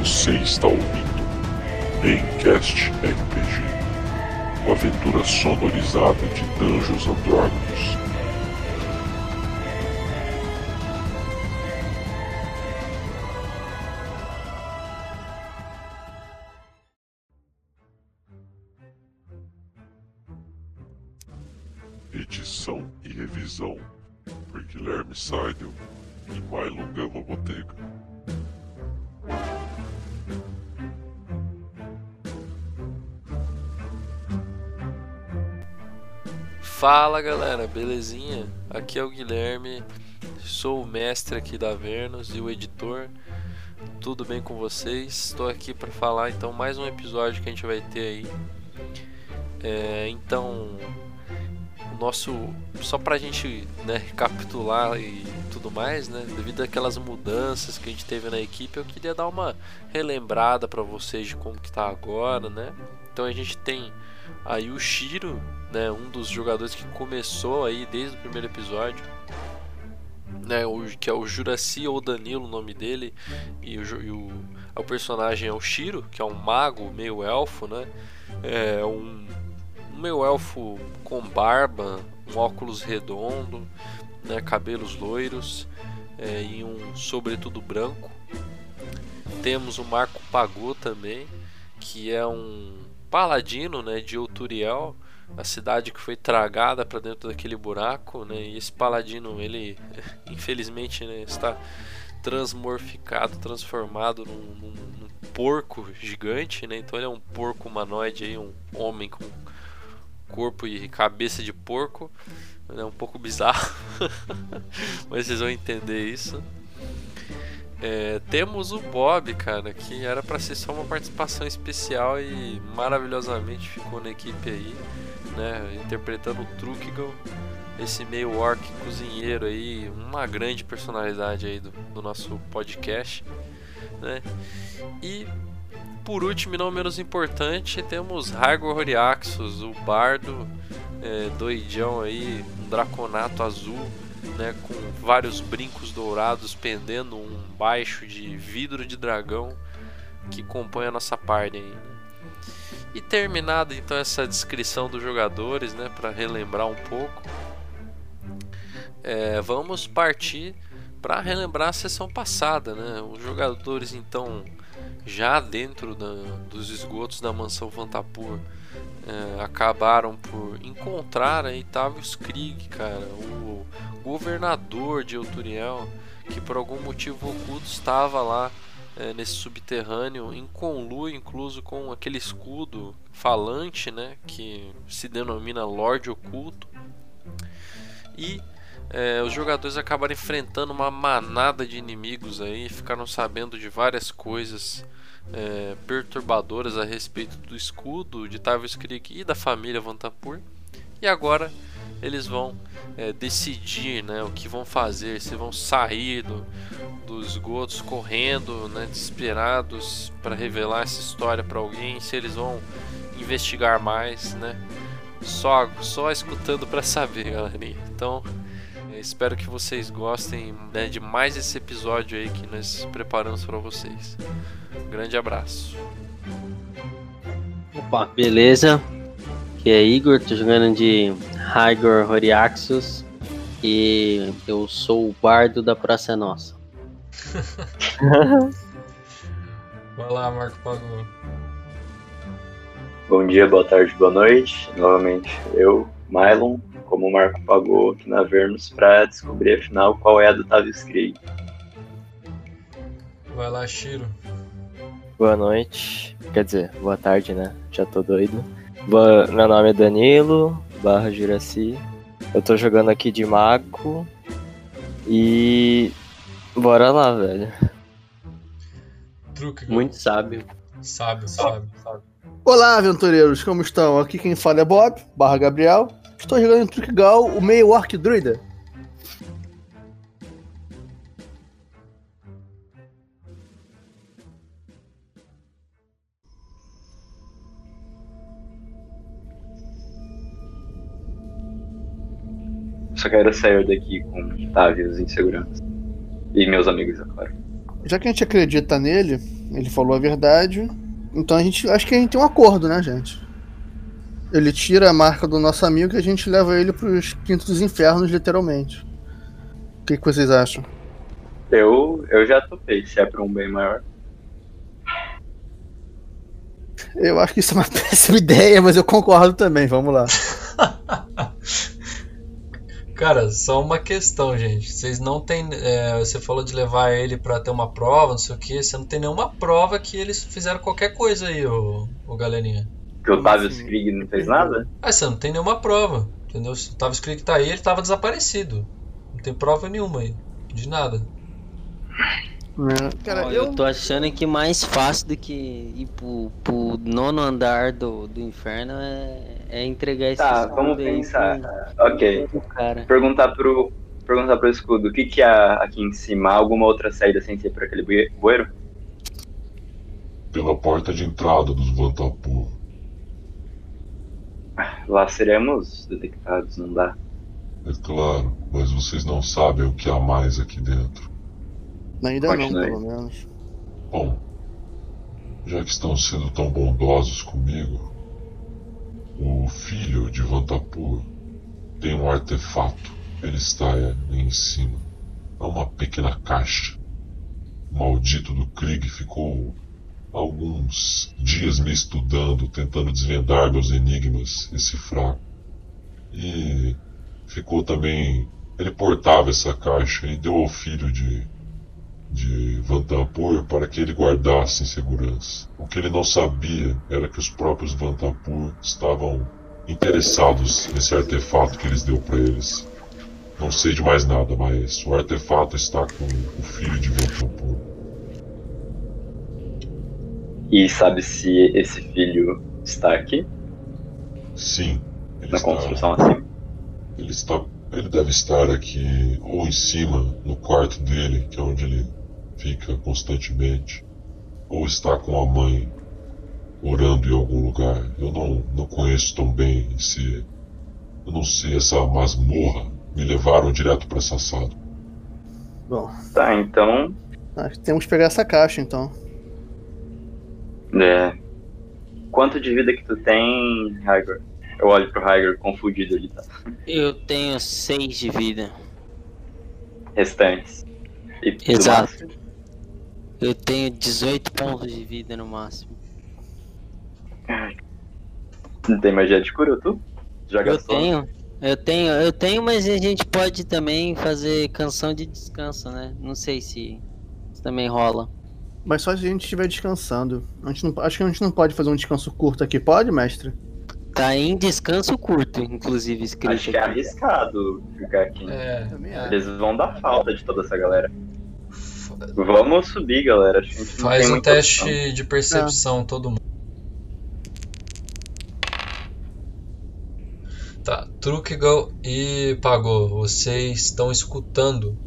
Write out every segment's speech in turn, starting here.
Você está ouvindo Encast RPG, uma aventura sonorizada de Dungeons and Dragons. Fala galera, belezinha? Aqui é o Guilherme, sou o mestre aqui da Vernos e o editor. Tudo bem com vocês? Estou aqui para falar então mais um episódio que a gente vai ter aí. É, então, nosso só para a gente né, recapitular e tudo mais, né? Devido àquelas mudanças que a gente teve na equipe, eu queria dar uma relembrada para vocês de como que tá agora, né? Então a gente tem aí o Shiro, né, um dos jogadores que começou aí desde o primeiro episódio, né, o, que é o Juraci ou Danilo, o nome dele, e o, e o, o personagem é o Shiro, que é um mago meio elfo, né, é um, um meio elfo com barba, um óculos redondo, né, cabelos loiros é, e um sobretudo branco. Temos o Marco Pagô também, que é um paladino né, de Outuriel, a cidade que foi tragada para dentro daquele buraco, né? E esse paladino, ele infelizmente né, está transmorficado, transformado num, num, num, porco gigante, né? Então ele é um porco humanoide aí, um homem com corpo e cabeça de porco. É um pouco bizarro, mas vocês vão entender isso. É, temos o Bob, cara, que era para ser só uma participação especial e maravilhosamente ficou na equipe aí né? Interpretando o Trukigal, esse meio orc cozinheiro aí, uma grande personalidade aí do, do nosso podcast, né? E por último e não menos importante, temos Hargor Horiaxus, o bardo é, doidão aí, um draconato azul, né, com vários brincos dourados pendendo um baixo de vidro de dragão que compõe a nossa party né? E terminada então essa descrição dos jogadores, né, para relembrar um pouco, é, vamos partir para relembrar a sessão passada, né? Os jogadores então já dentro da, dos esgotos da mansão Vantapur é, acabaram por encontrar aí Tavius Krieg, cara, o governador de Euturiel, que por algum motivo oculto estava lá é, nesse subterrâneo, em conluio incluso com aquele escudo falante, né, que se denomina Lorde Oculto. E é, os jogadores acabaram enfrentando uma manada de inimigos aí, ficaram sabendo de várias coisas é, perturbadoras a respeito do escudo de Tavius Creek e da família Vantapur. E agora eles vão é, decidir né, o que vão fazer, se vão sair do, dos esgotos correndo, né, desesperados para revelar essa história para alguém, se eles vão investigar mais, né? Só, só escutando para saber, galerinha. Então, espero que vocês gostem né, de mais esse episódio aí que nós preparamos para vocês. Um grande abraço. Opa, beleza? Que é Igor, tô jogando de Hygor Horiaxus e eu sou o bardo da Praça Nossa. Vai lá, Marco Pagou. Bom dia, boa tarde, boa noite. Novamente eu, Mylon, como o Marco pagou aqui na Vernos para descobrir afinal qual é a do Tavius Krieg. Vai lá, Shiro. Boa noite. Quer dizer, boa tarde, né? Já tô doido. Boa... Meu nome é Danilo, barra Juraci. Eu tô jogando aqui de mago. E. Bora lá, velho. Truque, Muito sábio. Sábio, sábio, sábio. Olá, aventureiros, como estão? Aqui quem fala é Bob, barra Gabriel. Estou jogando em Truckgal, o meio Orc Druida. Só quero sair daqui com Tavius em segurança. E meus amigos, é claro. Já que a gente acredita nele, Ele falou a verdade. Então a gente. Acho que a gente tem um acordo, né, gente? Ele tira a marca do nosso amigo e a gente leva ele pros quintos dos infernos, literalmente. O que, que vocês acham? Eu, eu já topei, se é pra um bem maior. Eu acho que isso é uma péssima ideia, mas eu concordo também. Vamos lá. Cara, só uma questão, gente. Vocês não tem. é, você falou de levar ele pra ter uma prova, não sei o que. Você não tem nenhuma prova que eles fizeram qualquer coisa aí, ô, ô galerinha. Que o Otávio assim? Skrig não fez nada? Ah, você não tem nenhuma prova, entendeu? Se o escrito que tá aí, ele tava desaparecido. Não tem prova nenhuma aí. De nada. É, Cara, Olha, eu. eu tô achando que mais fácil do que ir pro, pro nono andar do, do inferno é, é entregar esse Tá, escudo vamos aí pensar. Ok. pro cara. Perguntar pro, perguntar pro escudo, o que que há aqui em cima? Há Alguma outra saída sem ser por aquele bue- bueiro? Pela porta de entrada dos Vantapur. Lá seremos detectados, não dá. É claro, mas vocês não sabem o que há mais aqui dentro. Ainda não, Continue. pelo menos. Bom, já que estão sendo tão bondosos comigo, o filho de Vantapur tem um artefato. Ele está aí em cima. É uma pequena caixa. O maldito do Krieg ficou alguns dias me estudando, tentando desvendar meus enigmas, esse fraco. E ficou também. Ele portava essa caixa e deu ao filho de de Vantapur para que ele guardasse em segurança. O que ele não sabia era que os próprios Vantapur estavam interessados nesse artefato que eles deu para eles. Não sei de mais nada, mas o artefato está com o filho de Vantapur. E sabe se esse filho está aqui, Sim, ele na está, construção acima? ele está, ele deve estar aqui ou em cima no quarto dele, que é onde ele fica constantemente, ou está com a mãe orando em algum lugar. Eu não, não conheço tão bem esse. Eu não sei, essa masmorra me levaram direto para essa sala. Bom, Tá, então. acho que temos que pegar essa caixa então. É. Quanto de vida que tu tem, Hygor? Eu olho pro Hygor confundido ali, tá? Eu tenho seis de vida. Restantes. E Exato. Eu tenho 18 pontos de vida no máximo. Não tem magia de cura, tu? Já Eu gastou? tenho, eu tenho, eu tenho, mas a gente pode também fazer canção de descanso, né? Não sei se isso também rola. Mas só se a gente estiver descansando. A gente não, acho que a gente não pode fazer um descanso curto aqui, pode, mestre? Tá em descanso curto, inclusive, escrito Acho que é arriscado ficar aqui. É. Eles vão dar falta de toda essa galera. Vamos subir, galera. Faz um teste opção. de percepção, todo mundo. Tá, Trukigal e Pagou, vocês estão escutando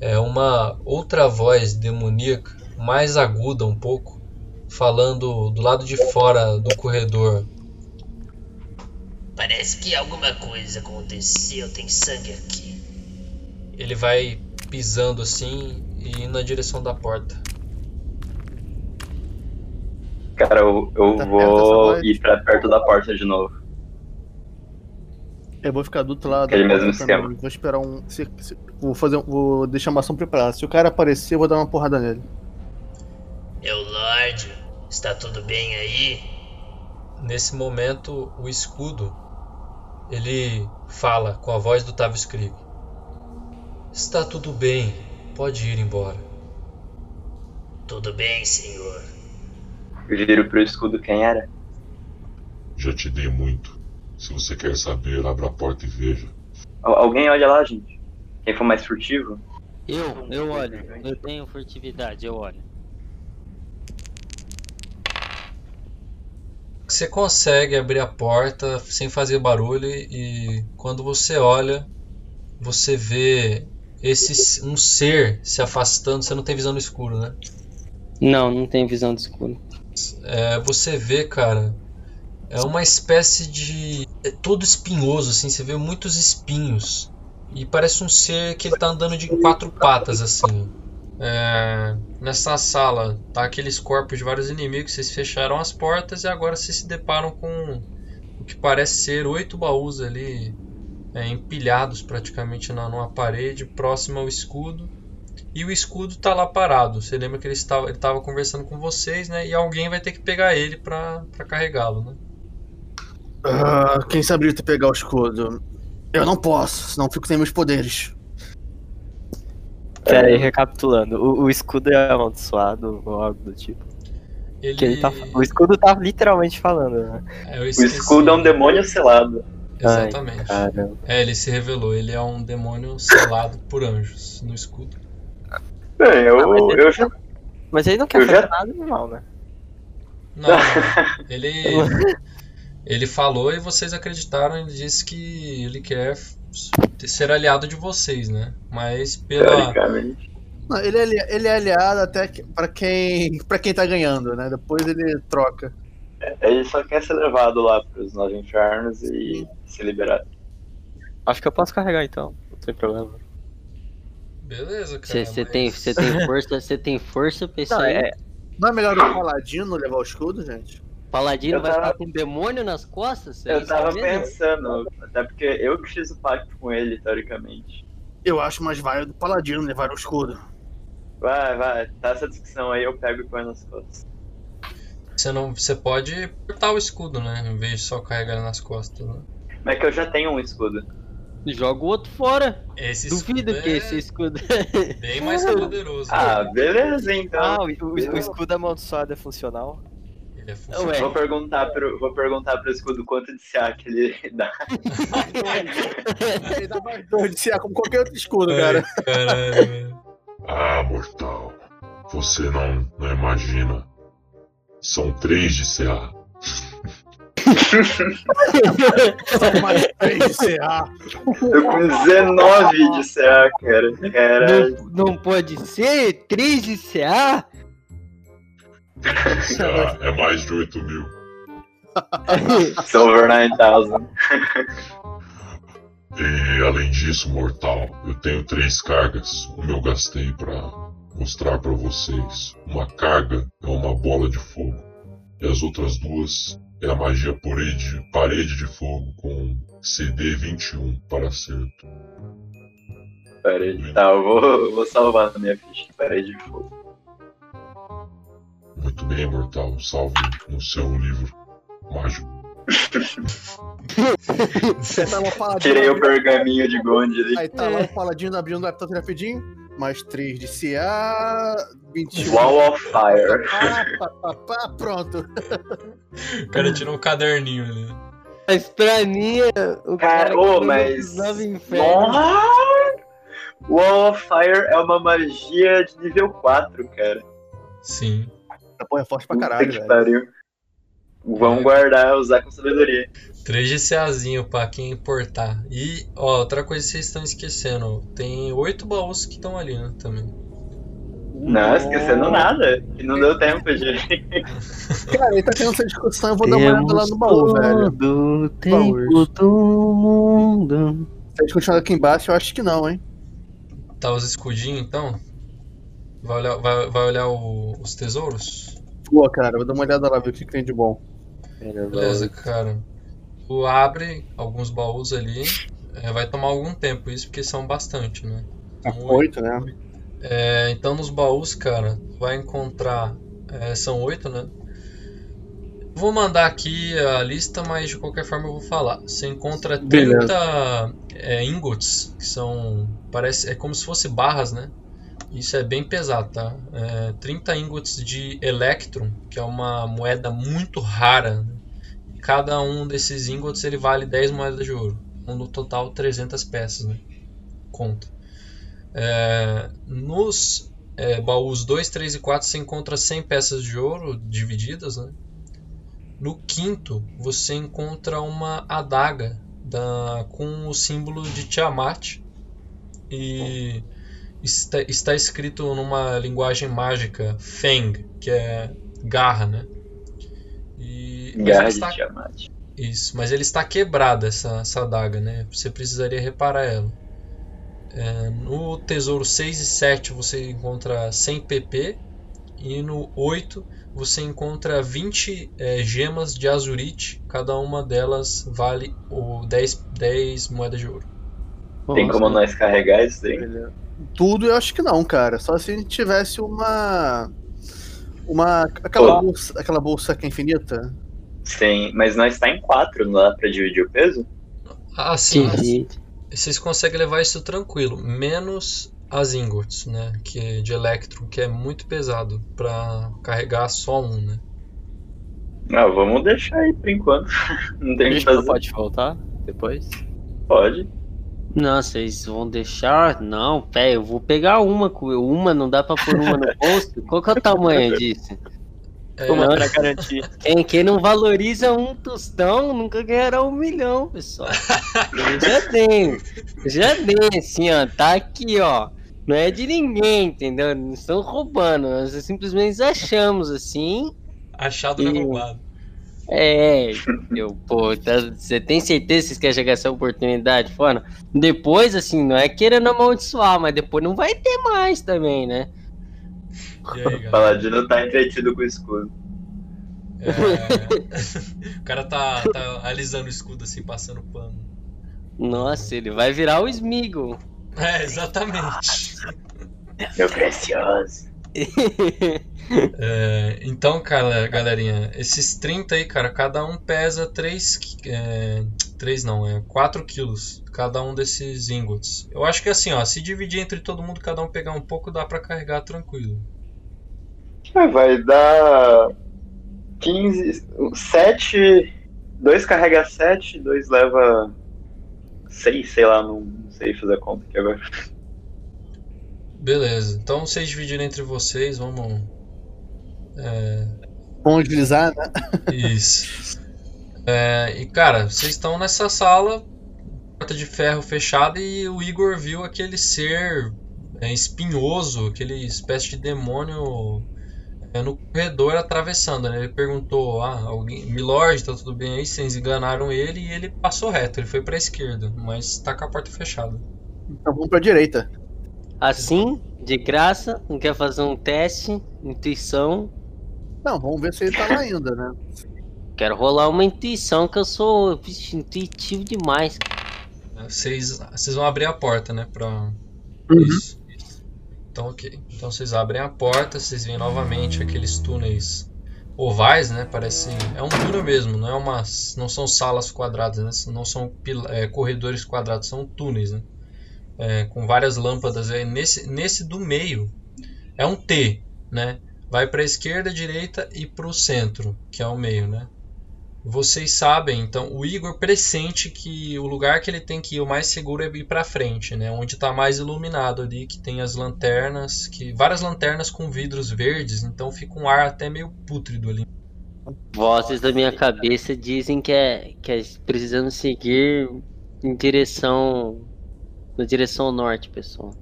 é uma outra voz demoníaca, mais aguda um pouco, falando do lado de fora do corredor. Parece que alguma coisa aconteceu, tem sangue aqui. Ele vai pisando assim e indo na direção da porta. Cara, eu, eu Tá vou ir pra perto da porta de novo. Eu vou ficar do outro lado. Aquele mesmo esquema. Vou esperar um. se- se- vou fazer. um- Vou deixar uma ação preparada. Se o cara aparecer, eu vou dar uma porrada nele. Meu Lorde, está tudo bem aí? Nesse momento, o escudo ele fala com a voz do Tavis Krieg. Está tudo bem, pode ir embora. Tudo bem, senhor. Eu viro pro escudo quem era. Já te dei muito. Se você quer saber, abra a porta e veja. Al- alguém olha lá, gente. Quem for mais furtivo? Eu, eu olho. Eu tenho furtividade, eu olho. Você consegue abrir a porta sem fazer barulho e quando você olha, você vê esse um ser se afastando. Você não tem visão no escuro, né? Não, não tem visão de escuro. É, você vê, cara, é uma espécie de. É todo espinhoso, assim, você vê muitos espinhos. E parece um ser que ele tá andando de quatro patas, assim. É, nessa sala tá aqueles corpos de vários inimigos. Vocês fecharam as portas e agora vocês se deparam com o que parece ser oito baús ali é, empilhados praticamente na, numa parede próxima ao escudo. E o escudo tá lá parado. Você lembra que ele estava, ele estava conversando com vocês, né? E alguém vai ter que pegar ele pra carregá-lo, né? Ah, quem sabe pegar o escudo? Eu não posso, senão fico sem meus poderes. Pera aí, recapitulando. O, o escudo é amaldiçoado ou algo do tipo? Ele... Que ele tá, o escudo tá literalmente falando, né? É, O escudo é um demônio selado. Exatamente. Ai. É, ele se revelou. Ele é um demônio selado por anjos no escudo. Bem, eu, Ah, mas eu já. Mas ele não quer Eu já- fazer nada normal, né? Não, não. ele ele falou e vocês acreditaram. Ele disse que ele quer ser aliado de vocês, né? Mas pela. Não, ele, é, ele é aliado até que, pra, quem, pra quem tá ganhando, né? Depois ele troca. Ele só quer ser levado lá pros nove infernos e ser liberado. Acho que eu posso carregar então, não tem problema. beleza, cara. Você mas- tem, você tem força, você tem força isso Não, é, Não é melhor o paladino levar o escudo, gente? Paladino Eu vai tava- ficar com um demônio nas costas? É Eu tava mesmo? pensando, até porque eu que fiz o pacto com ele, teoricamente. Eu acho mais válido o paladino levar o escudo. Vai, vai, tá essa discussão aí, eu pego e põe nas costas. Você não, você pode portar o escudo, né? Em vez de só carregar ele nas costas. Né? Mas é que eu já tenho um escudo. Joga o outro fora. Esse Duvido escudo que é esse escudo. bem mais poderoso. Ah, né? beleza então. Ah, o, o- o escudo amaldiçoado é funcional? Ele é funcional. Ué. Vou perguntar pro, vou perguntar pro escudo quanto de CA que ele dá. Ele dá mais dois de CA como qualquer outro escudo, Ai, cara. caralho. Ah, mortal. Você não, não imagina. São três de CA. São mais três de CA. Tô com 19 de CA, cara. Cara, Não, não pode ser? 3 de CA? É mais de 8 mil. Silver 9000. E além disso, mortal, eu tenho três cargas. Uma eu gastei pra mostrar pra vocês. Uma carga é uma bola de fogo. E as outras duas é a magia parede, parede de fogo com CD 21 para acerto. Tá, eu vou, vou salvar na minha ficha. Aí de fogo. Muito bem, mortal. Salve no seu livro mágico. Você tá lá. Tirei o pergaminho de Gondi ali. Aí tá lá o paladino abrindo o laptop rapidinho. Mais 3 de CA. 21. Wall of Fire. Pá, pá, pá, pá, pronto. O cara tirou um caderninho ali. Mas pra mim, o Cara, cara, ô, mas. Wall of Fire é uma magia de nível 4, cara. Sim. Essa porra é forte pra caralho, que velho. pariu. Vamos guardar, usar com sabedoria. 3 GCAzinho pra quem importar. E, ó, outra coisa que vocês estão esquecendo. Tem oito baús que estão ali, né? Também. Não, esquecendo nada. E não deu tempo de. Cara, ele tá tendo essa discussão, eu vou dar uma olhada lá no baú, velho. todo o Baús. tempo do mundo. Se a gente continuar aqui embaixo, eu acho que não, hein? Tá os escudinhos, então? Vai olhar, vai, vai olhar o- os tesouros? Pô, cara, vou dar uma olhada lá, ver o que, que tem de bom. Beleza, cara. Tu abre alguns baús ali. é, vai tomar algum tempo isso, porque são bastante, né? São oito. Oito, né? É, então nos baús, cara, tu vai encontrar. é, são oito, né? Vou mandar aqui a lista, mas de qualquer forma eu vou falar. Você encontra 30 é, ingots, que são. Parece. É como se fosse barras, né? Isso é bem pesado, tá? É, 30 ingots de Electrum, que é uma moeda muito rara. né? Cada um desses ingots ele vale 10 moedas de ouro. Então, no total, 300 peças, né? Conta. É, nos é, baús 2, 3 e 4 você encontra 100 peças de ouro divididas. Né? No quinto você encontra uma adaga da, com o símbolo de Tiamat e está, está escrito numa linguagem mágica Feng, que é garra, né? E, Garra ele de está- Tiamat. isso, mas ele está quebrada essa, essa adaga, né? Você precisaria reparar ela. É, no tesouro 6 e 7 você encontra 100 PP e no 8 você encontra 20 é, gemas de azurite, cada uma delas vale o 10, 10 moedas de ouro. Tem como nós carregar isso daí? Tudo eu acho que não, cara. Só se a gente tivesse uma. Uma. Aquela bolsa, aquela bolsa que é infinita. Sim, mas nós tá em quatro, não dá pra dividir o peso? Ah, sim. Sim. Vocês conseguem levar isso tranquilo, menos as ingots, né? Que de Electrum, que é muito pesado pra carregar só um, né? Não, vamos deixar aí por enquanto. Não tem o que fazer. pode voltar depois? Pode. Não, vocês vão deixar? Não, pé, eu vou pegar uma. Uma, não dá pra pôr uma no bolso? Qual que é o tamanho disso? É, Uma pra garantir. Quem, quem não valoriza um tostão nunca ganhará um milhão, pessoal. Eu já tenho. Eu já tenho, assim, ó. Tá aqui, ó. Não é de ninguém, entendeu? Não estão roubando. Nós simplesmente achamos assim. achado não é E- roubado. É, eu, pô, tá- você tem certeza que vocês querem chegar essa oportunidade fora? Depois, assim, não é querendo amaldiçoar, mas depois não vai ter mais também, né? Aí? O Paladino tá entretido com o escudo. É... o cara tá, tá alisando o escudo assim, passando pano. Nossa, ele vai virar o Smeagol. É, exatamente. Meu precioso. É, então, cara, galerinha, esses 30 aí, cara, cada um pesa 3, é, 3 não, é 4 quilos, cada um desses ingots. Eu acho que assim, ó, se dividir entre todo mundo, cada um pegar um pouco, dá pra carregar tranquilo. Ah, Vai dar 15. 7. Dois carrega 7, dois leva 6, sei lá, não sei fazer a conta aqui agora. Beleza, então vocês dividirem entre vocês, vamos. É, Vamos deslizar, né? Isso. É, e cara, vocês estão nessa sala, porta de ferro fechada, e o Igor viu aquele ser é, espinhoso, aquele espécie de demônio é, no corredor atravessando. Né? Ele perguntou: Ah, alguém, Milord, tá tudo bem aí? Vocês enganaram ele e ele passou reto, ele foi pra esquerda, mas tá com a porta fechada. Então vamos pra direita. Assim, de graça, não quer fazer um teste, intuição. Não, vamos ver se ele tá lá ainda, né? Quero rolar uma intuição, que eu sou vixe, intuitivo demais. Vocês, vocês vão abrir a porta, né? Pra... Isso. Então, ok. Então vocês abrem a porta, vocês veem novamente aqueles túneis ovais, né? Parece. É um túnel mesmo, não é umas. Não são salas quadradas, né? Não são é, corredores quadrados, são túneis, né? É, com várias lâmpadas. É, nesse, nesse do meio é um T, né? Vai para a esquerda, direita e para o centro, que é o meio, né? Vocês sabem, então, o Igor pressente que o lugar que ele tem que ir o mais seguro é ir pra frente, né? Onde tá mais iluminado ali, que tem as lanternas, que várias lanternas com vidros verdes, então fica um ar até meio pútrido ali. Vozes da minha cabeça dizem que é que é precisamos seguir em direção na direção norte, pessoal.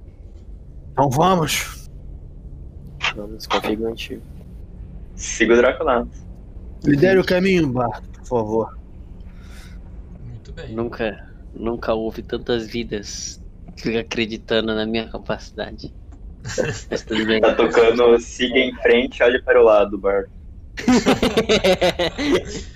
Então vamos. Vamos confio antigo. Siga o Draconato. Lidere o caminho, Bardo, por favor. Muito bem. Nunca, nunca houve tantas vidas acreditando na minha capacidade. Mas tudo bem. Tá tocando siga em frente, olhe para o lado, Bar.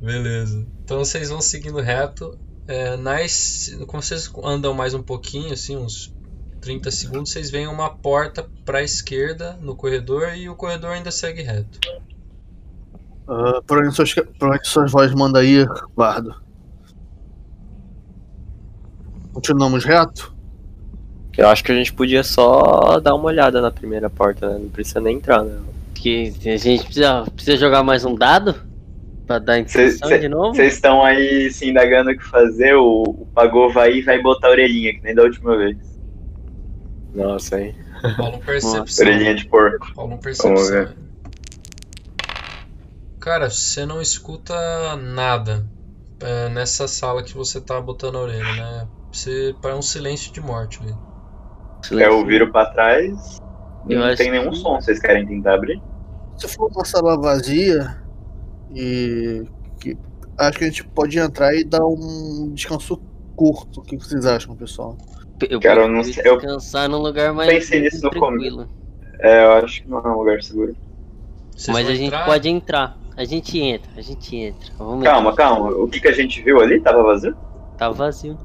Beleza. Então vocês vão seguindo reto. É, nas, quando vocês andam mais um pouquinho, assim, uns 30 segundos, vocês veem uma porta pra esquerda no corredor e o corredor ainda segue reto. Ah, por, onde suas, por onde suas vozes mandam ir, Bardo? Continuamos reto? Eu acho que a gente podia só dar uma olhada na primeira porta, né? Não precisa nem entrar, né? que a gente precisa, precisa jogar mais um dado pra dar Cê- de novo. Vocês estão aí se indagando o que fazer, o, o Pagou vai e vai botar a orelhinha, que nem da última vez. Nossa, hein? Rola um percepção. Orelhinha de porco. Rola um Vamos percepção. ver. Cara, você não escuta nada é, nessa sala que você tá botando a orelha, né? Você para um silêncio de morte ali. Eu viro pra trás, Eu não tem nenhum que- som. Vocês querem tentar abrir? Se for uma sala vazia e que acho que a gente pode entrar e dar um descanso curto. O que vocês acham, pessoal? Eu Cara, eu prefiro não sei, eu descansar num lugar mais pensei nisso no tranquilo. É, eu acho que não é um lugar seguro. Vocês Mas a gente entrar? pode entrar. A gente entra, a gente entra. Vamos Calma, entrar. calma. O que, que a gente viu ali? Tava vazio? Tá vazio.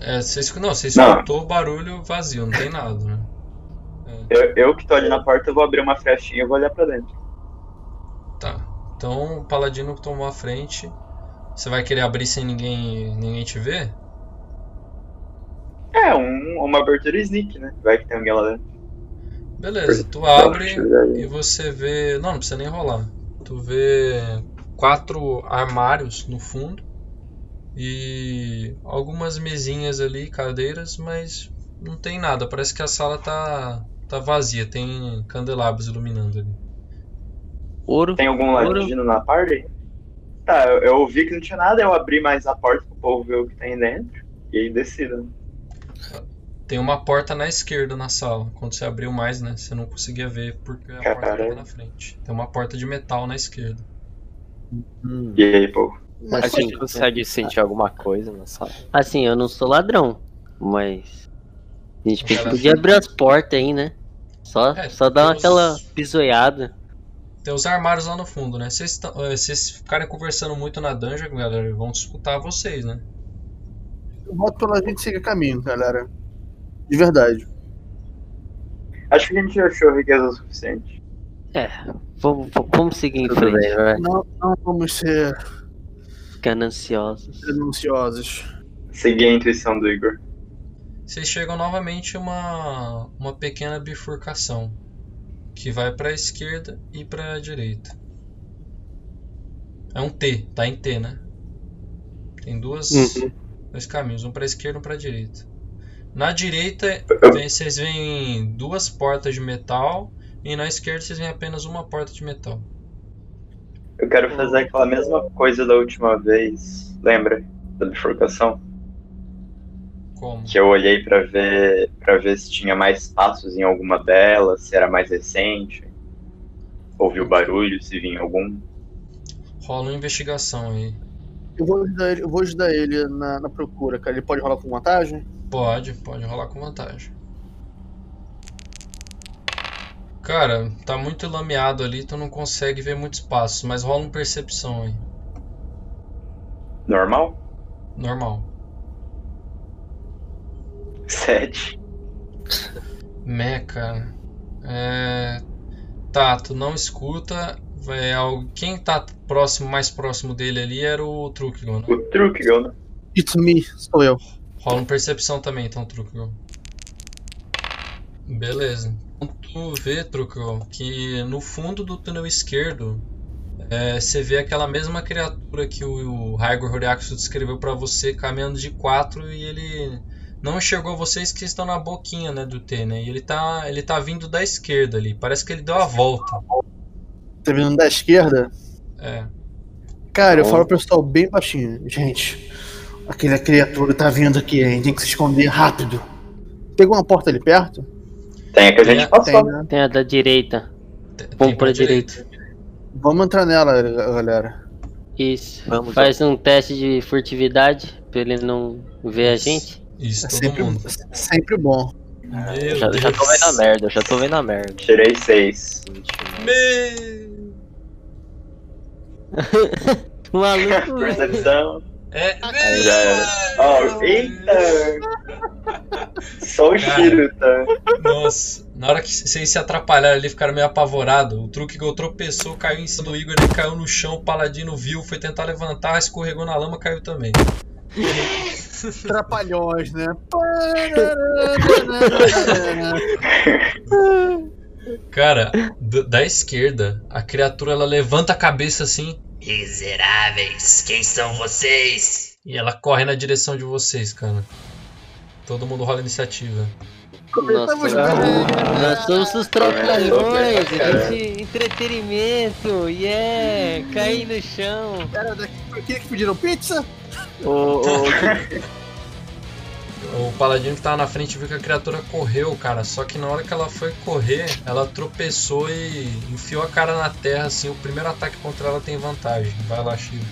É, vocês, não, vocês Não. escutou o barulho vazio, não tem nada, né? Eu, eu que tô ali na porta, eu vou abrir uma frestinha e vou olhar pra dentro. Tá. Então o paladino tomou a frente. Você vai querer abrir sem ninguém, ninguém te ver? É, um, uma abertura sneak, né? Vai que tem alguém lá dentro. Beleza, tu abre e você vê. Não, não precisa nem rolar. Tu vê quatro armários no fundo e algumas mesinhas ali, cadeiras, mas não tem nada. Parece que a sala tá, tá vazia, tem candelabros iluminando ali. Ouro. Tem algum Ouro. ladino na party? Tá, eu, eu ouvi que não tinha nada, eu abri mais a porta pro povo ver o que tem dentro. E aí decida. Tem uma porta na esquerda na sala. Quando você abriu mais, né? Você não conseguia ver porque a porta estava na frente. Tem uma porta de metal na esquerda. E aí, povo? A Mas gente consegue sentir alguma coisa na sala. Assim, eu não sou ladrão, mas. A gente podia abrir as portas aí, né? Só, É, só dar tem os- aquela pisoiada. Tem os armários lá no fundo, né? Vocês tão- eh, vocês ficarem conversando muito na dungeon, galera, vão disputar vocês, né? eu voto pela gente seguir caminho, galera. De verdade. Acho que a gente achou riqueza o suficiente. É, vamos, vamos seguir em Tudo frente. bem, vai. Não, não vamos ser Gananciosos. denunciosos. Seguir a intuição do Igor. Vocês chegam novamente a uma, uma pequena bifurcação que vai para a esquerda e para a direita. É um T, tá em T, né? Tem duas, Uhum. dois caminhos, um para a esquerda e um para a direita. Na direita, vem- vocês veem duas portas de metal e na esquerda vocês veem apenas uma porta de metal. Eu quero fazer aquela mesma coisa da última vez. Lembra? Da bifurcação? Como? Que eu olhei pra ver para ver se tinha mais passos em alguma delas, se era mais recente. Ouviu barulho, se vinha algum. Rola uma investigação aí. Eu vou ajudar ele, eu vou ajudar ele na, na procura, cara. Ele pode rolar com vantagem? Pode, pode rolar com vantagem. Cara, tá muito lameado ali, tu não consegue ver muitos passos, mas rola uma percepção aí. Normal? Normal. Sete. Mé, cara. É. Tá, tu não escuta. É, quem tá próximo, mais próximo dele ali era o Trukigon, né? O truque, né? It's me, sou eu. Rola uma percepção também, então, Trukigon. Beleza. Então, tu vê, Trukigon, que no fundo do túnel esquerdo é, você vê aquela mesma criatura que o, o Raigor descreveu pra você caminhando de quatro e ele não enxergou vocês que estão na boquinha, né, do T, né? E ele tá, ele tá vindo da esquerda ali. Parece que ele deu a volta. Tá vindo da esquerda? É. Cara, eu falo pro pessoal bem baixinho. Gente, aquela criatura tá vindo aqui, hein? Tem que se esconder rápido. Pegou uma porta ali perto? Tem a que a gente Tem- passou. Tem, né? Tem a da direita. Tem, Vamos pra pra direita. Vamos entrar nela, galera. Isso. Vamos, Faz um teste de furtividade pra ele não ver a gente. Isso, É todo sempre, mundo. sempre bom. Meu Já, já tô Deus. vendo a merda, já tô vendo a merda. Tirei seis. Me- O maluco. Percepção. É. Aí já era. Ó, eita! Só o cheiro, tá? Nossa, na hora que vocês se atrapalharam ali, ficaram meio apavorados. O truque Gol tropeçou, caiu em cima do Igor, ele caiu no chão, o paladino viu, foi tentar levantar, escorregou na lama, caiu também. Trapalhões, né? Cara, da esquerda, a criatura ela levanta a cabeça assim Miseráveis, quem são vocês? e ela corre na direção de vocês, cara. Todo mundo rola iniciativa. Começamos Nossa, bem. nós somos os trapalhões, gente entretenimento, yeah, cair no chão. Cara, daqui pra aqui que pediram pizza? O, o, O paladino que tava na frente viu que a criatura correu, cara. Só que na hora que ela foi correr, ela tropeçou e enfiou a cara na terra, assim. O primeiro ataque contra ela tem vantagem. Vai lá, Shiro.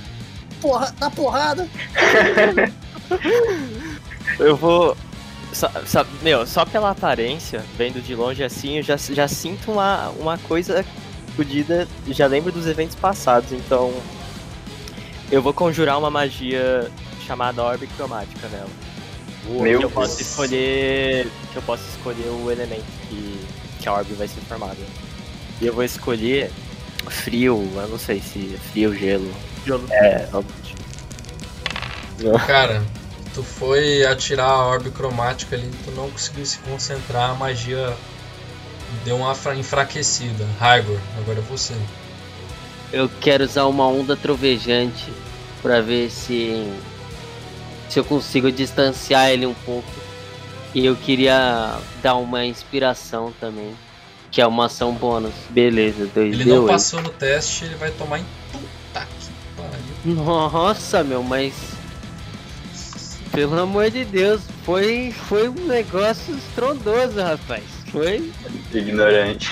Porra, na porrada. eu vou. Só, só- meu, só pela aparência, vendo de longe assim, eu já, já sinto uma, uma coisa fodida. Já lembro dos eventos passados, então. Eu vou conjurar uma magia chamada Orbe Cromática nela. Meu que eu posso escolher. Que eu posso escolher o elemento que, que a Orbe vai ser formada. E eu vou escolher frio, eu não sei se é frio, gelo. Gelo. É, óbvio. Cara, tu foi atirar a orbe cromática ali, tu não conseguiu se concentrar, a magia deu uma fra- enfraquecida. Raigor, agora é você. Eu quero usar uma onda trovejante pra ver se se eu consigo distanciar ele um pouco. E eu queria dar uma inspiração também, que é uma ação bônus. Beleza, 2 Ele deu não passou no teste, ele vai tomar em puta que pariu. Nossa, meu, mas pelo amor de Deus, foi foi um negócio estrondoso, rapaz. Foi Ignorante.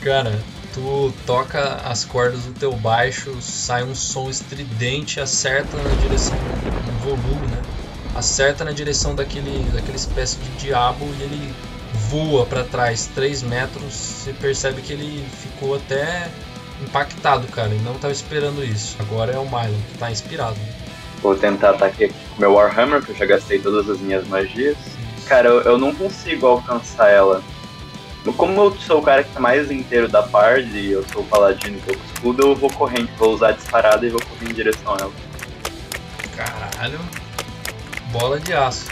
Cara, tu toca as cordas do teu baixo, sai um som estridente, acerta na direção do volume, né? Acerta na direção daquele, daquela espécie de diabo e ele voa pra trás 3 metros. Você percebe que ele ficou até impactado, cara. Ele não tava esperando isso. Agora é o Milo que tá inspirado. Vou tentar atacar aqui com meu Warhammer, que eu já gastei todas as minhas magias. Cara, eu, eu não consigo alcançar ela. Como eu sou o cara que tá mais inteiro da parte e eu sou o paladino e com escudo, eu vou correndo, vou usar a disparada e vou correr em direção a ela. Caralho. Bola de aço.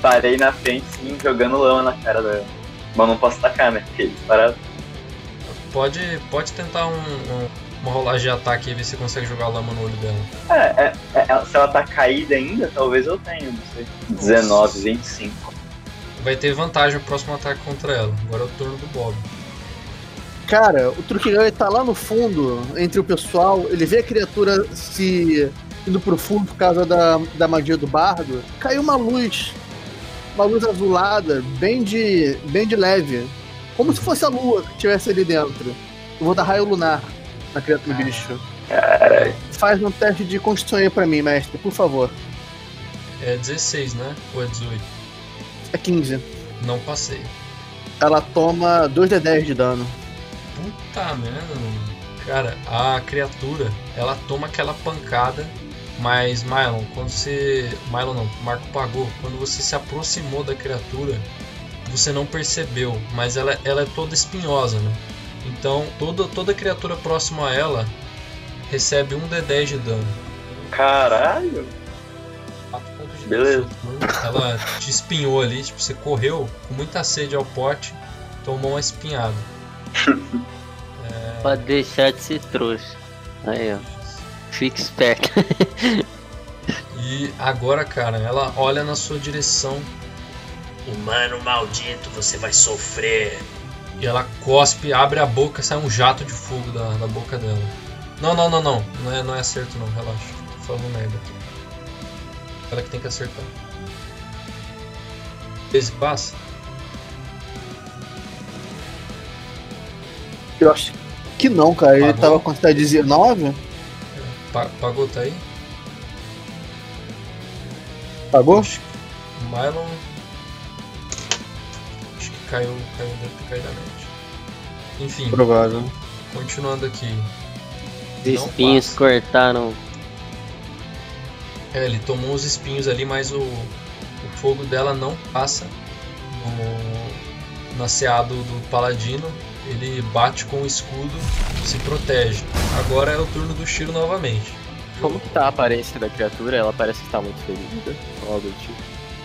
Parei na frente, sim, jogando lama na cara dela. Mas não posso tacar, né? Porque disparado. Pode, pode tentar um, um- uma rolagem de ataque e ver se consegue jogar lama no olho dela. É, é, é, se ela tá caída ainda, talvez eu tenha, não sei. 19, 25. Vai ter vantagem o próximo ataque contra ela. Agora é o turno do Bob. Cara, o Truquilhão ele tá lá no fundo, entre o pessoal, ele vê a criatura se indo pro fundo por causa da, da magia do bardo. Caiu uma luz, uma luz azulada, bem de, bem de leve, como se fosse a lua que estivesse ali dentro. Eu vou dar raio lunar na criatura Ah. bicho. Caralho. Faz um teste de constituição aí pra mim, mestre, por favor. É 16, né? Ou é 18? É 15. Não passei. Ela toma 2d10 de dano. Puta merda, mano. Cara, a criatura, ela toma aquela pancada, mas Mylon, quando você. Mylon não, Marco pagou. Quando você se aproximou da criatura, você não percebeu, mas ela, ela é toda espinhosa, né? Então, toda, toda criatura próxima a ela recebe um D10 de dano. Caralho. 4 pontos de Beleza. Ela te espinhou ali, tipo, você correu com muita sede ao pote, tomou uma espinhada. Pode deixar de ser trouxa. Aí, ó. Fica esperto. E agora, cara, ela olha na sua direção Humano maldito, você vai sofrer. e ela cospe, abre a boca, sai um jato de fogo da, da boca dela. Não, não, não, não. Não é, não é acerto não, relaxa. Tô falando merda aqui. Ela que tem que acertar. Esse passa? Eu acho que não, cara. Ele Pagou? tava com quantidade de 19. Pa- pagou, tá aí? Pagou? Acho que o Mylon. Acho que caiu, caiu, deve ter caído da mente. Enfim, Provável. continuando aqui. Os espinhos passa. cortaram. É, ele tomou os espinhos ali, mas o, o fogo dela não passa no, aceado do paladino. Ele bate com o escudo, se protege. Agora é o turno do Shiro novamente. Como que tá a aparência da criatura? Ela parece que tá muito ferida. ou Algo do tipo.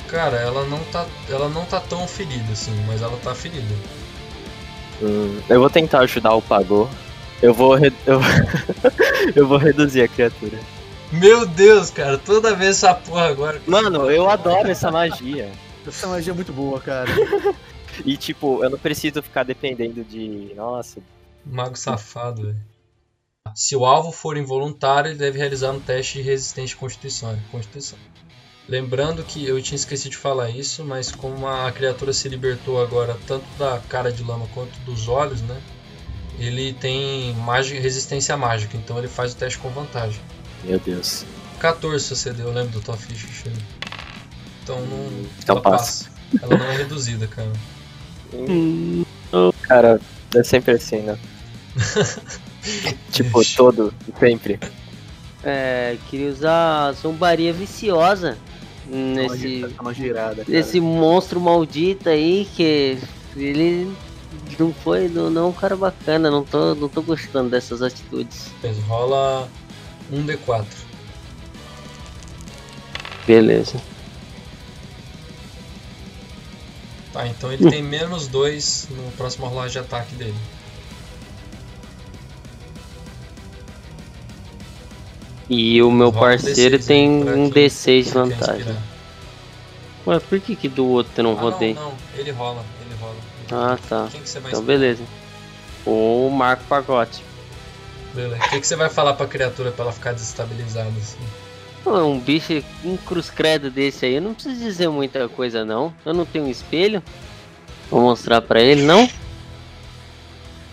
Cara, ela não tá, ela não tá tão ferida assim, mas ela tá ferida. Hum, eu vou tentar ajudar o Pagô. Eu vou, re- eu... eu vou reduzir a criatura. Meu Deus, cara, toda vez essa porra agora. Mano, eu adoro essa magia. Essa magia é muito boa, cara. E tipo, eu não preciso ficar dependendo de. Nossa, Mago safado, velho. Se o alvo for involuntário, ele deve realizar um teste de resistência de constituição. Constituição. Lembrando que eu tinha esquecido de falar isso, mas como a criatura se libertou agora tanto da cara de lama quanto dos olhos, né? Ele tem mágica, resistência mágica, então ele faz o teste com vantagem. Meu Deus. 14 se você deu, eu lembro da tua ficha, Shiro. Então não. Então ela passa. passa. Ela não é reduzida, cara. Cara, é sempre assim, né? tipo, todo, sempre. É, queria usar a zombaria viciosa nesse, Dá uma girada. cara. nesse monstro maldito aí que ele não foi, não, não é um cara bacana, não tô, não tô gostando dessas atitudes. Beleza, Rola um D4. Beleza. Tá, então ele tem menos 2 no próximo rolagem de ataque dele. E o meu Rola parceiro D6 tem pra um quem D6 de vantagem. Ué, por que que do outro eu não Ah, rodei? não, não, ele rola, ele rola. Ah, tá. Quem que você vai Então beleza. O Marco Pagote. Beleza. O que, que você vai falar pra criatura pra ela ficar desestabilizada assim? Pô, um bicho, um cruz credo desse aí, eu não preciso dizer muita coisa não. Eu não tenho um espelho. Vou mostrar pra ele, não?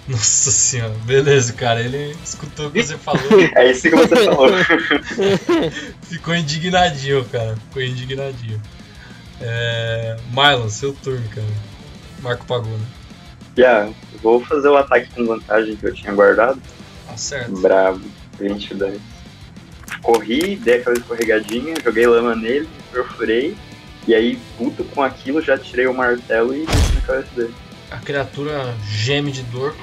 Nossa senhora, beleza, cara. Ele escutou o que você falou, É isso que você falou. ficou indignadinho, cara. Ficou indignadinho. É... Mylon, seu turno, cara. Marco pagou, né? Já, vou fazer o ataque com vantagem que eu tinha guardado. Tá certo. Bravo, 20 danos. Corri, dei aquela escorregadinha, joguei lama nele, perfurei. E aí, puto com aquilo, já tirei o martelo e desci na cabeça dele. A criatura geme de dor.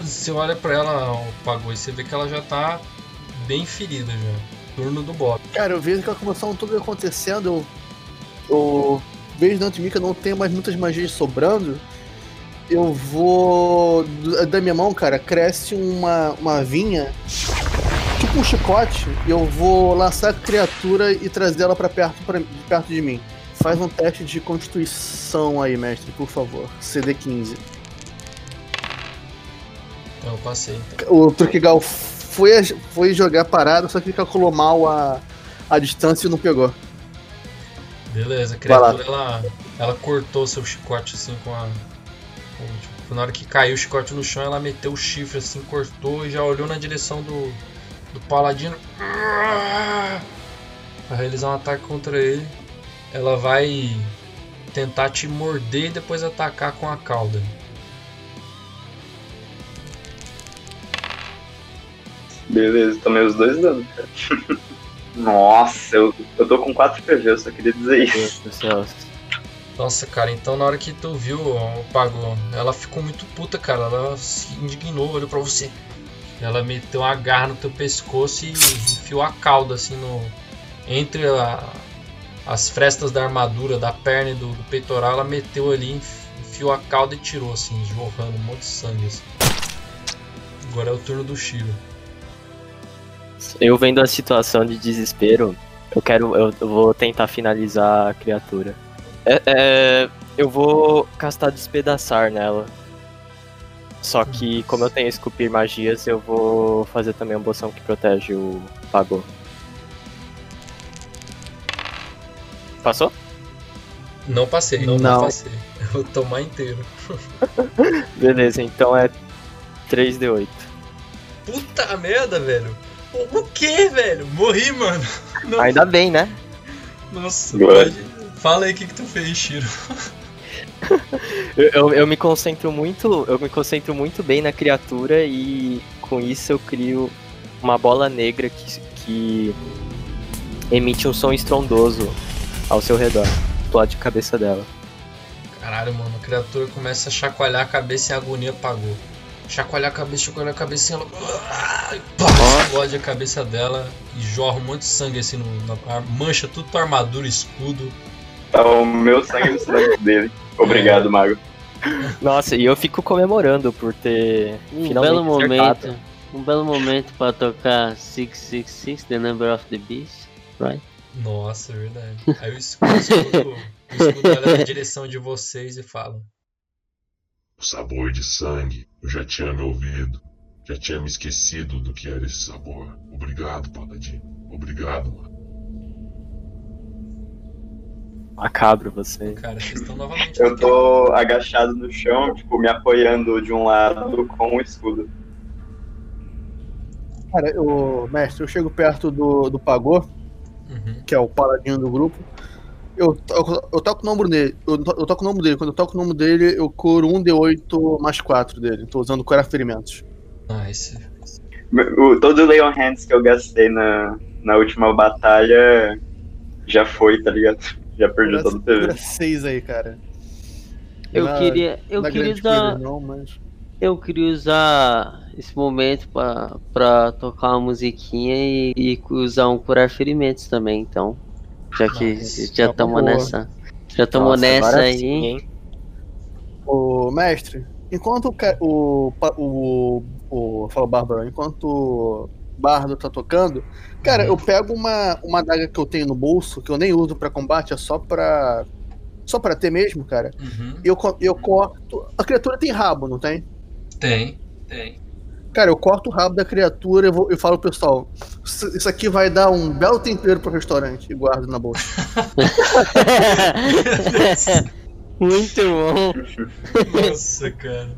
Você olha pra ela, pagou, e você vê que ela já tá bem ferida já. Turno do Bob. Cara, eu vejo aquela comoção toda acontecendo, eu, eu vejo dentro de mim que eu não tenho mais muitas magias sobrando. Eu vou. Da minha mão, cara, cresce uma, uma vinha, tipo um chicote, e eu vou lançar a criatura e trazer ela pra perto, pra, perto de mim. Faz um teste de constituição aí, mestre, por favor. CD15. Então eu passei. Então. O Trukigal foi, foi jogar parado, só que ele calculou mal a, a distância e não pegou. Beleza, a criatura ela, ela cortou seu chicote assim com a. tipo, na hora que caiu o chicote no chão, ela meteu o chifre assim, cortou e já olhou na direção do, do paladino. Pra realizar um ataque contra ele. Ela vai tentar te morder e depois atacar com a cauda. Beleza, tomei os dois danos, cara. Nossa, eu, eu tô com 4 PV, eu só queria dizer isso. Deus do céu. Nossa, cara, então na hora que tu viu Pagou, ela ficou muito puta, cara. Ela se indignou, olhou pra você. Ela meteu uma garra no teu pescoço e enfiou a cauda assim no. Entre a- as frestas da armadura, da perna e do, do peitoral, ela meteu ali, enf- enfiou a cauda e tirou, assim, jorrando um monte de sangue. Assim. Agora é o turno do Shiro. Eu vendo a situação de desespero, eu quero. Eu vou tentar finalizar a criatura. É, é, eu vou castar despedaçar nela. Só que, como eu tenho esculpir magias, eu vou fazer também uma poção que protege o Pagô. Passou? Não passei, não, Não. passei. Eu vou tomar inteiro. Beleza, então é 3d8. Puta merda, velho! O, o que, velho? Morri, mano! Não Ainda bem, né? Nossa, pode... Fala aí o que, que tu fez, Shiro. Eu, eu, eu me concentro muito. Eu me concentro muito bem na criatura e com isso eu crio uma bola negra que, que emite um som estrondoso ao seu redor. Explode a cabeça dela. Caralho, mano, a criatura começa a chacoalhar a cabeça e a agonia apagou. Chacoalhar a cabeça, chacoalhar a cabeça e ela. Pá, explode a cabeça dela e jorra um monte de sangue assim, no, na, mancha tudo tua armadura, escudo. Tá o meu sangue no sangue dele. Obrigado, Mago. Nossa, e eu fico comemorando por ter Um finalmente belo momento. acertado. Um belo momento pra tocar 666, The Number of the Beast, right? Nossa, é verdade. Aí o escudo, o escudo, o escudo olha na direção de vocês e fala: O sabor de sangue. Eu já tinha me ouvido. Já tinha me esquecido do que era esse sabor. Obrigado, Paladino. Obrigado, mano. Macabro você. Cara, vocês estão novamente Eu tô agachado no chão, tipo, me apoiando de um lado com o escudo. Cara, eu, mestre, eu chego perto do, do Pagô, Uhum. que é o paladino do grupo. Eu, to- eu toco o nome dele. Eu, eu toco o nome dele. Quando eu toco o nome dele, eu curo um D8 mais 4 dele. Tô usando curar ferimentos. Nice. O, todo o Leon Hands que eu gastei na, na última batalha já foi, tá ligado? Já perdi todo o Cura PV. 6 aí, cara. Eu é- queria, eu é queria coisa, usar, não, mas. eu queria usar esse momento pra, pra tocar uma musiquinha e, e usar um curar ferimentos também, então. Já que Nice. já estamos nessa. Já estamos Nossa, nessa aí. sim? Ô, mestre, enquanto o, o, o, o fala o Bárbaro, enquanto Bardo tá tocando, cara, Uhum. eu pego uma, uma adaga que eu tenho no bolso, que eu nem uso pra combate, é só pra. Só pra ter mesmo, cara. Uhum. E eu, eu corto. A criatura tem rabo, não tem? Tem, tem. Cara, eu corto o rabo da criatura e vou- eu falo pro pessoal: "Isso isso aqui vai dar um belo tempero pro restaurante. E guardo na bolsa. Muito bom. Nossa, cara.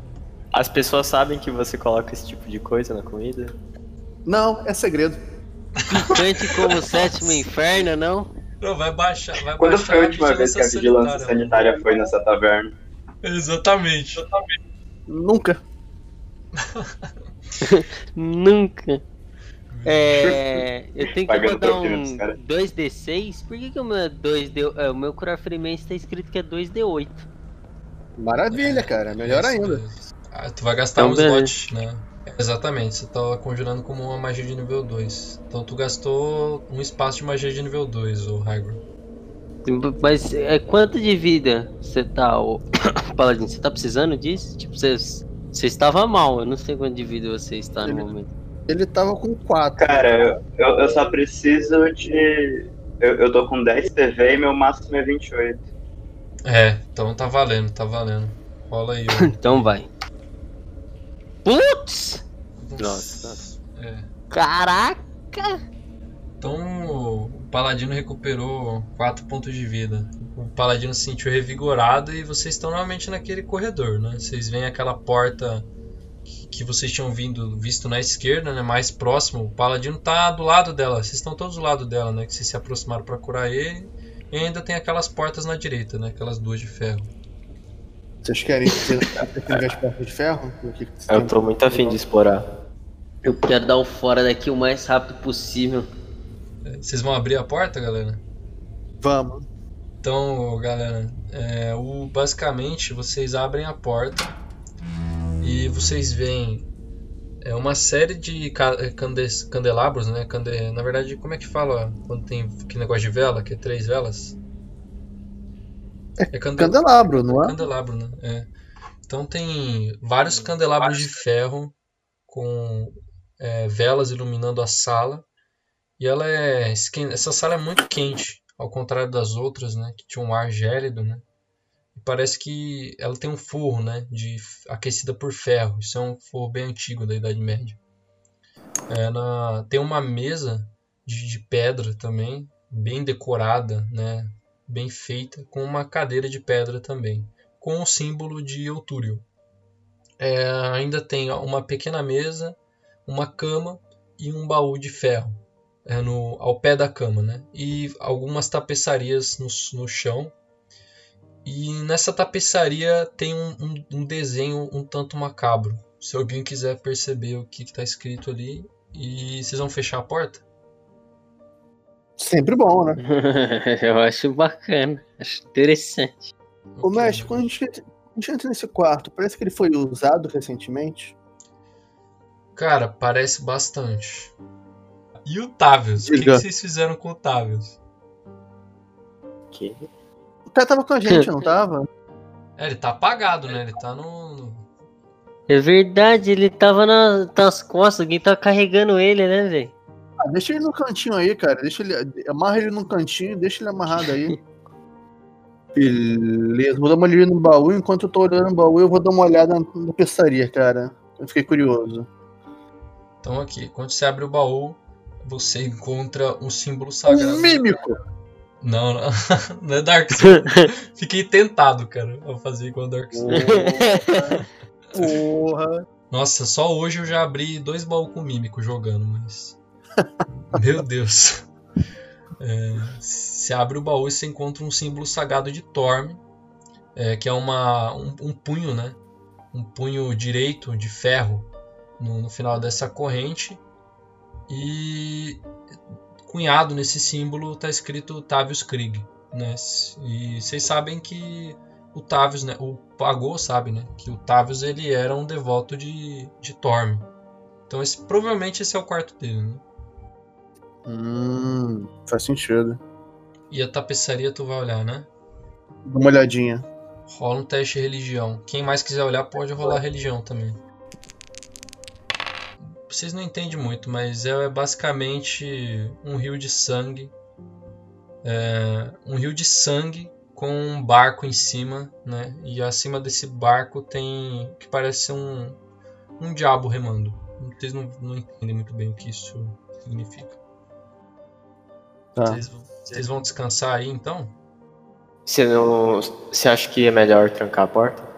As pessoas sabem que você coloca esse tipo de coisa na comida? Não, é segredo. Picante como o sétimo inferno, não? Não, vai baixar. Vai Quando baixar foi a última vez que a vigilância sanitária, sanitária foi nessa taverna? mano. Exatamente. Nunca. Nunca. É, eu tenho que mandar um dos caras. 2D6? Por que, que o meu é 2D, é, o meu curar ferimentos tá escrito que é 2D8? Maravilha, cara. Melhor ainda. Ah, tu vai gastar Então, um slot, né? Exatamente, você tá conjurando como uma magia de nível 2. Então tu gastou um espaço de magia de nível 2, o Hygro. Mas é quanto de vida você tá, ô Paladino? Você tá precisando disso? Tipo, você, você estava mal, eu não sei quanto de vida você está no Ele- momento. Ele tava com 4. Cara, eu, eu só preciso de. Eu, eu tô com 10 PV e meu máximo é 28. É, então tá valendo, tá valendo. Rola aí. Então vai. Putz! Nossa. É. Caraca! Então o Paladino recuperou 4 pontos de vida. O Paladino se sentiu revigorado e vocês estão novamente naquele corredor, né? Vocês veem aquela porta que- que vocês tinham vindo, visto na esquerda, né? Mais próximo. O Paladino tá do lado dela. Vocês estão todos do lado dela, né? Que vocês se aproximaram para curar ele. E ainda tem aquelas portas na direita, né? Aquelas duas de ferro. Vocês querem ver as portas de ferro? Eu tô muito afim de explorar. Eu quero dar o fora daqui o mais rápido possível. É, Vocês vão abrir a porta, galera? Vamos. Então, galera, é, o, basicamente vocês abrem a porta e vocês veem é, uma série de ca- é, cande- candelabros, né? Cande- na verdade, como é que fala quando tem que negócio de vela, que é três velas? É cande- Candelabro, não é? Candelabro, né? É. Então tem vários candelabros de ferro com é, velas iluminando a sala. E ela é. Essa sala é muito quente, ao contrário das outras, né? Que tinha um ar gélido, né? E parece que ela tem um forro, né? De, aquecida por ferro. Isso é um forro bem antigo da Idade Média. É, na, tem uma mesa de, de pedra também, bem decorada, né? Bem feita, com uma cadeira de pedra também, com o símbolo de Eutúrio. É, ainda tem uma pequena mesa, uma cama e um baú de ferro é, no, ao pé da cama, né? E algumas tapeçarias no, no chão. E nessa tapeçaria tem um, um- um desenho um tanto macabro. Se alguém quiser perceber o que está escrito ali. E vocês vão fechar a porta? Sempre bom, né? eu acho bacana, acho interessante. O Ok. mestre, quando a gente, a gente entra nesse quarto, parece que ele foi usado recentemente. Cara, parece bastante. E o Tavius? O que, que vocês fizeram com o Tavius? Que? O cara tava com a gente, não tava? É, ele tá apagado, né? Ele tá no. no- É verdade, ele tava na- nas costas, alguém tava carregando ele, né, velho? Ah, deixa ele no cantinho aí, cara. Deixa ele. Amarra ele num cantinho, deixa ele amarrado aí. Beleza, vou dar uma olhada no baú. Enquanto eu tô olhando no baú, eu vou dar uma olhada na, na peçaria, cara. Eu fiquei curioso. Então aqui, quando você abre o baú, você encontra um símbolo sagrado. Um mímico! Não, não, não é Dark Souls. Fiquei tentado, cara, a fazer igual Dark Souls. Porra! Nossa, só hoje eu já abri dois baús com mímico jogando, mas. Meu Deus. É, você abre o baú e você encontra um símbolo sagrado de Torm, é, que é uma, um, um punho, né? Um punho direito de ferro no, no final dessa corrente. E cunhado nesse símbolo está escrito Tavius Krieg. Né? E vocês sabem que o Tavius, né? o Pagô sabe né? que o Tavius ele era um devoto de, de Torm. Então esse, provavelmente esse é o quarto dele. Né? Hum, faz sentido. E a tapeçaria tu vai olhar, né? Dá uma olhadinha. Rola um teste de religião. Quem mais quiser olhar pode rolar religião também. Vocês não entendem muito, mas é basicamente um rio de sangue. É um rio de sangue com um barco em cima, né? E acima desse barco tem que parece um, um diabo remando. Vocês não, não entendem muito bem o que isso significa. Tá. Vocês, vão- vocês vão descansar aí então? Você não. Você acha que é melhor trancar a porta?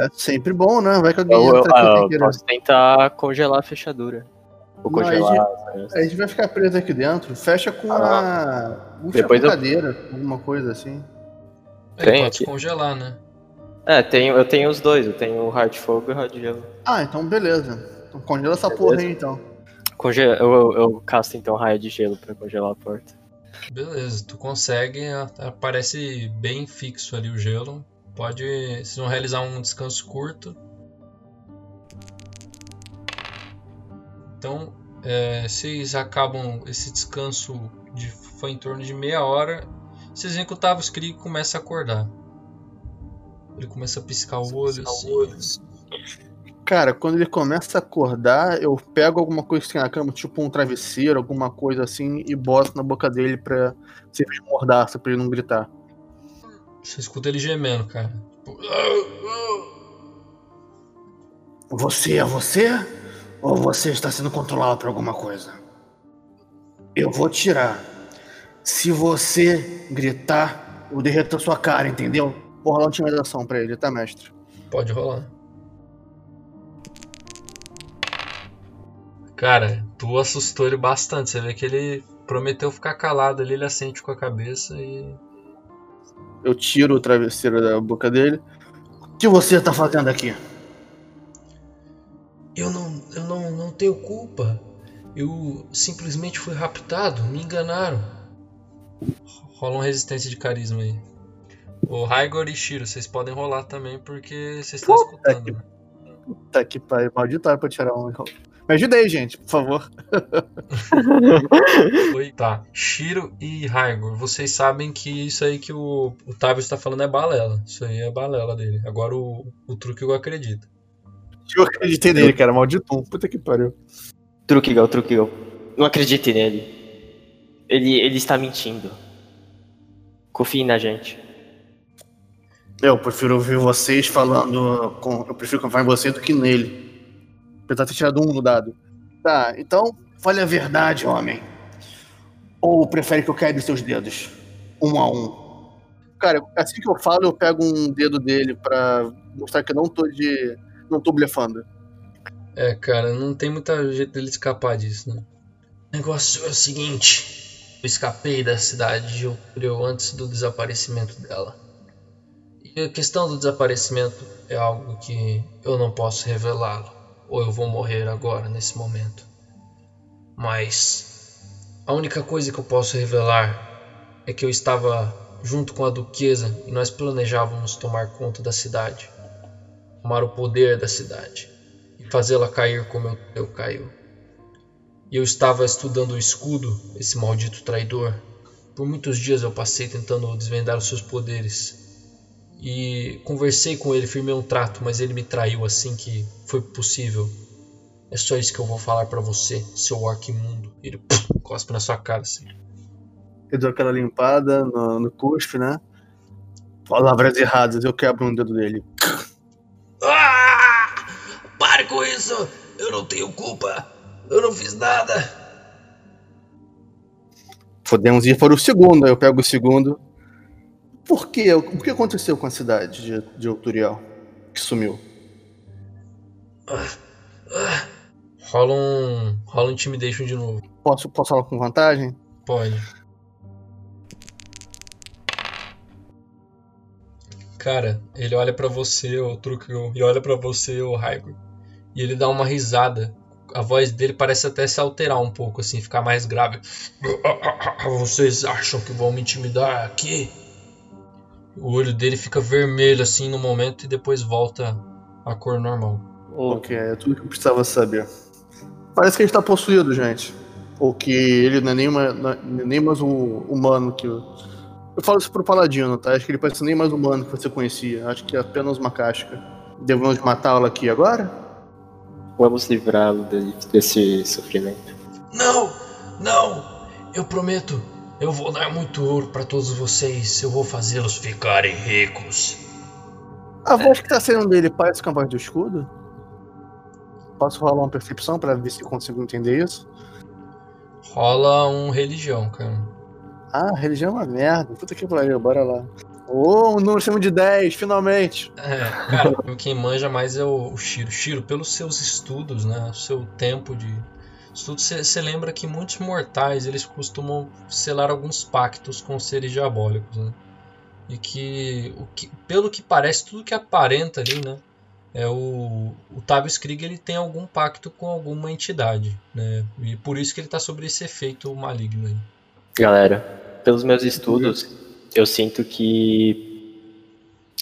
É sempre bom, né? Vai que alguém Eu, eu, entra aqui ah, eu posso tentar congelar a fechadura. Ou Não, congelar. já- as- A gente vai ficar preso aqui dentro. Fecha com a. Puxa Depois com eu- cadeira, alguma coisa assim. Tem pode aqui. congelar, né? É, tenho, eu tenho os dois. Eu tenho o hard fogo e o hard gelo. Ah, então beleza. Então congela essa porra aí então. Conge eu, eu, eu casto então raio de gelo pra congelar a porta. Beleza, tu consegue, a- aparece bem fixo ali o gelo. Pode. Vocês vão realizar um descanso curto. Então, é, vocês acabam esse descanso de foi em torno de meia hora. Vocês veem que o Tavos Krieg começa a acordar. Ele começa a piscar o olho assim. Cara, quando ele começa a acordar, eu pego alguma coisa que tem na cama, tipo um travesseiro, alguma coisa assim, e boto na boca dele pra servir de mordaça, pra ele não gritar. Você escuta ele gemendo, cara. Tipo, Você é você? Ou você está sendo controlado por alguma coisa? Eu vou tirar. Se você gritar, eu derreto a sua cara, entendeu? Vou rolar uma intimidação pra ele, tá, mestre? Pode rolar. Cara, tu assustou ele bastante. Você vê que ele prometeu ficar calado ali, ele assente com a cabeça e. Eu tiro o travesseiro da boca dele. O que você tá fazendo aqui? Eu não, eu não, não tenho culpa. Eu simplesmente fui raptado, me enganaram. Rola uma resistência de carisma aí. O Raigor e Shiro, vocês podem rolar também porque vocês estão Puta escutando. que- né? Tá que pariu, maldito pra tirar um. Me ajuda aí, gente, por favor. Oi, tá. Shiro e Raigor, vocês sabem que isso aí que o, o Tavius está falando é balela. Isso aí é balela dele. Agora o, o truque eu acredito. Eu acreditei nele, cara, maldito. Puta que pariu. Truquigal, Truquigal. Não acredite nele. Ele, ele está mentindo. Confie na gente. Eu prefiro ouvir vocês falando. Com... Eu prefiro confiar em você do que nele. Apesar de ter tirado um no dado. Tá, então, fale a verdade, homem. Ou prefere que eu quebre seus dedos? Um a um. Cara, assim que eu falo, eu pego um dedo dele pra mostrar que eu não tô de. não tô blefando. É, cara, não tem muita jeito dele escapar disso, né? O negócio é o seguinte: eu escapei da cidade de Opreu antes do desaparecimento dela. E a questão do desaparecimento é algo que eu não posso revelá-lo, ou eu vou morrer agora, nesse momento. Mas a única coisa que eu posso revelar é que eu estava junto com a duquesa e nós planejávamos tomar conta da cidade, tomar o poder da cidade e fazê-la cair como eu, eu caiu. E eu estava estudando o escudo, esse maldito traidor. Por muitos dias eu passei tentando desvendar os seus poderes. E conversei com ele, firmei um trato, mas ele me traiu assim que foi possível. É só isso que eu vou falar pra você, seu orc imundo. Ele puf, cospe na sua cara assim. Eu dou aquela limpada no, no cuspe, né? Palavras erradas, eu quebro um dedo dele. Ah! Pare com isso! Eu não tenho culpa! Eu não fiz nada! Podemos ir para o segundo, aí eu pego o segundo. Por quê? O que aconteceu com a cidade de, de Outuriel? Que sumiu. Rola um. Rola um intimidation de novo. Posso, posso falar com vantagem? Pode. Cara, ele olha pra você, o Truco, e olha pra você, o Raigo. E ele dá uma risada. A voz dele parece até se alterar um pouco, assim, ficar mais grave. Vocês acham que vão me intimidar aqui? O olho dele fica vermelho assim no momento e depois volta à cor normal. Ok, é tudo que eu precisava saber. Parece que ele está possuído, gente. Ou que ele não é nem, uma, não é nem mais um humano que. Eu... eu falo isso pro Paladino, tá? Acho que ele parece nem mais humano que você conhecia. Acho que é apenas uma casca. Devemos matá-lo aqui agora? Vamos livrá-lo de- desse sofrimento. Não! Não! Eu prometo, eu vou dar muito ouro pra todos vocês. Eu vou fazê-los ficarem ricos. A voz que tá saindo dele parece com a voz do escudo? Posso rolar uma percepção pra ver se eu consigo entender isso? Rola um religião, cara. Ah, religião é uma merda. Puta que pariu, bora lá. Ô, um número acima de 10, finalmente. É, cara, quem manja mais é o, o Shiro. Shiro, pelos seus estudos, né? O seu tempo de estudo, você lembra que muitos mortais eles costumam selar alguns pactos com seres diabólicos, né? E que, o que pelo que parece, tudo que aparenta ali, né? É o, o Tabio Skrig ele tem algum pacto com alguma entidade, né? E por isso que ele tá sobre esse efeito maligno aí. Galera, pelos meus estudos, eu sinto que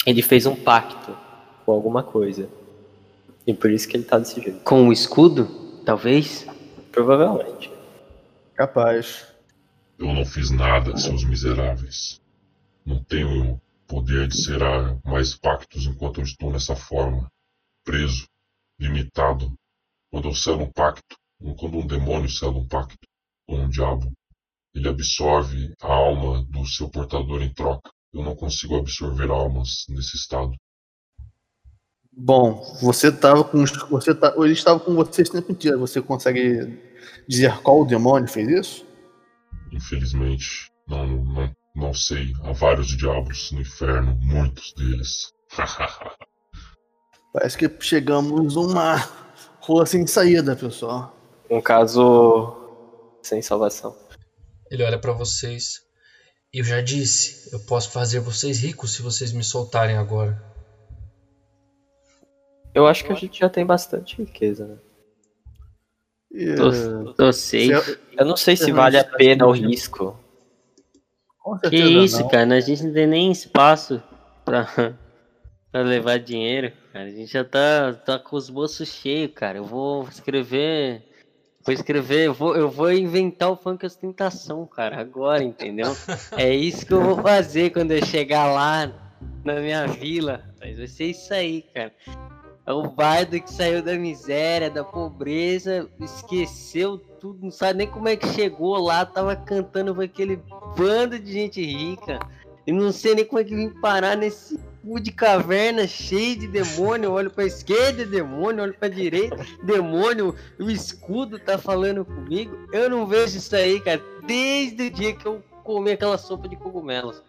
ele fez um pacto com alguma coisa. E por isso que ele tá desse jeito. Com o escudo, talvez? Provavelmente. Capaz. Eu não fiz nada, seus miseráveis. Não tenho poder de selar mais pactos enquanto eu estou nessa forma. Preso, limitado. Quando eu selo um pacto, ou quando um demônio sela um pacto, ou um diabo, ele absorve a alma do seu portador em troca. Eu não consigo absorver almas nesse estado. Bom, você tava com. Você tá, ele estava com você esse tempo inteiro. Você consegue dizer qual demônio fez isso? Infelizmente, não, não, não sei. Há vários diabos no inferno, muitos deles. Parece que chegamos numa rua sem saída, pessoal. Um caso sem salvação. Ele olha pra vocês. Eu já disse, eu posso fazer vocês ricos se vocês me soltarem agora. Eu acho que a gente já tem bastante riqueza, né? E, Tô, tô safe. se- Eu não sei se Eu vale a pena o risco. com Que isso, não. cara? A gente não tem nem espaço pra, pra levar dinheiro, cara. A gente já tá, tá com os bolsos cheios, cara. Eu vou escrever. Vou escrever, eu vou, eu vou inventar o funk ostentação, cara, agora, entendeu? É isso que eu vou fazer quando eu chegar lá na minha vila. Mas vai ser isso aí, cara. É o bardo que saiu da miséria, da pobreza, esqueceu tudo, não sabe nem como é que chegou lá, tava cantando com aquele bando de gente rica. E não sei nem como é que vim parar nesse cu de caverna cheio de demônio. Olho pra esquerda, demônio, olho pra direita, demônio. O escudo tá falando comigo. Eu não vejo isso aí, cara, desde o dia que eu comi aquela sopa de cogumelos.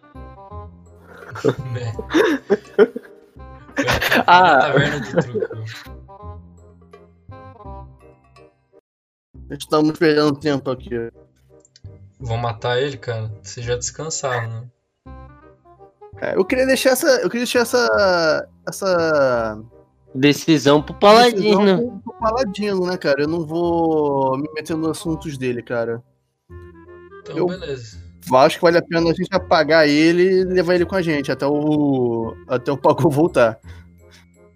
Ah. Taverna de truco. Estamos perdendo tempo aqui. Vão matar ele, cara? Vocês já descansaram, né? É, eu queria deixar essa. Eu queria deixar essa. Essa. Decisão pro decisão paladino. pro- pro Paladino, né, cara? Eu não vou me meter nos assuntos dele, cara. Então, Eu- beleza. Eu acho que vale a pena a gente apagar ele e levar ele com a gente até o. até o Paco voltar.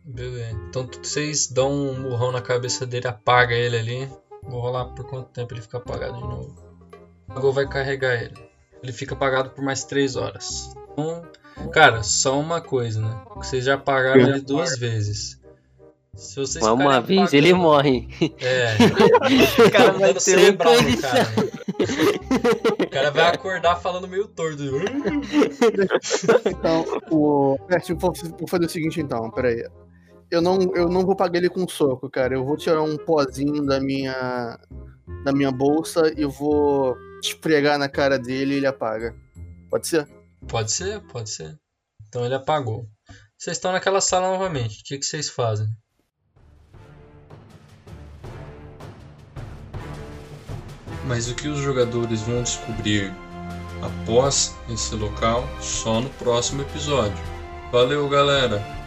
Beleza. Então vocês dão um murrão na cabeça dele, apaga ele ali. Vou rolar por quanto tempo ele fica apagado de novo. O Gol vai carregar ele. Ele fica apagado por mais 3 horas. Então, cara, só uma coisa, né? Vocês já apagaram ele duas vezes. Se vocês Mas uma vez ele apagando- morre. É, O cara vai ter cerebral no cara. O cara vai acordar falando meio torto. Então, o. É, tipo, vou vou fazer o seguinte então, peraí. Eu não, eu não vou pagar ele com soco, cara. Eu vou tirar um pozinho da minha. da minha bolsa e vou esfregar na cara dele e ele apaga. Pode ser? Pode ser, pode ser. Então ele apagou. Vocês estão naquela sala novamente. O que, que vocês fazem? Mas o que os jogadores vão descobrir após esse local só no próximo episódio. Valeu, galera!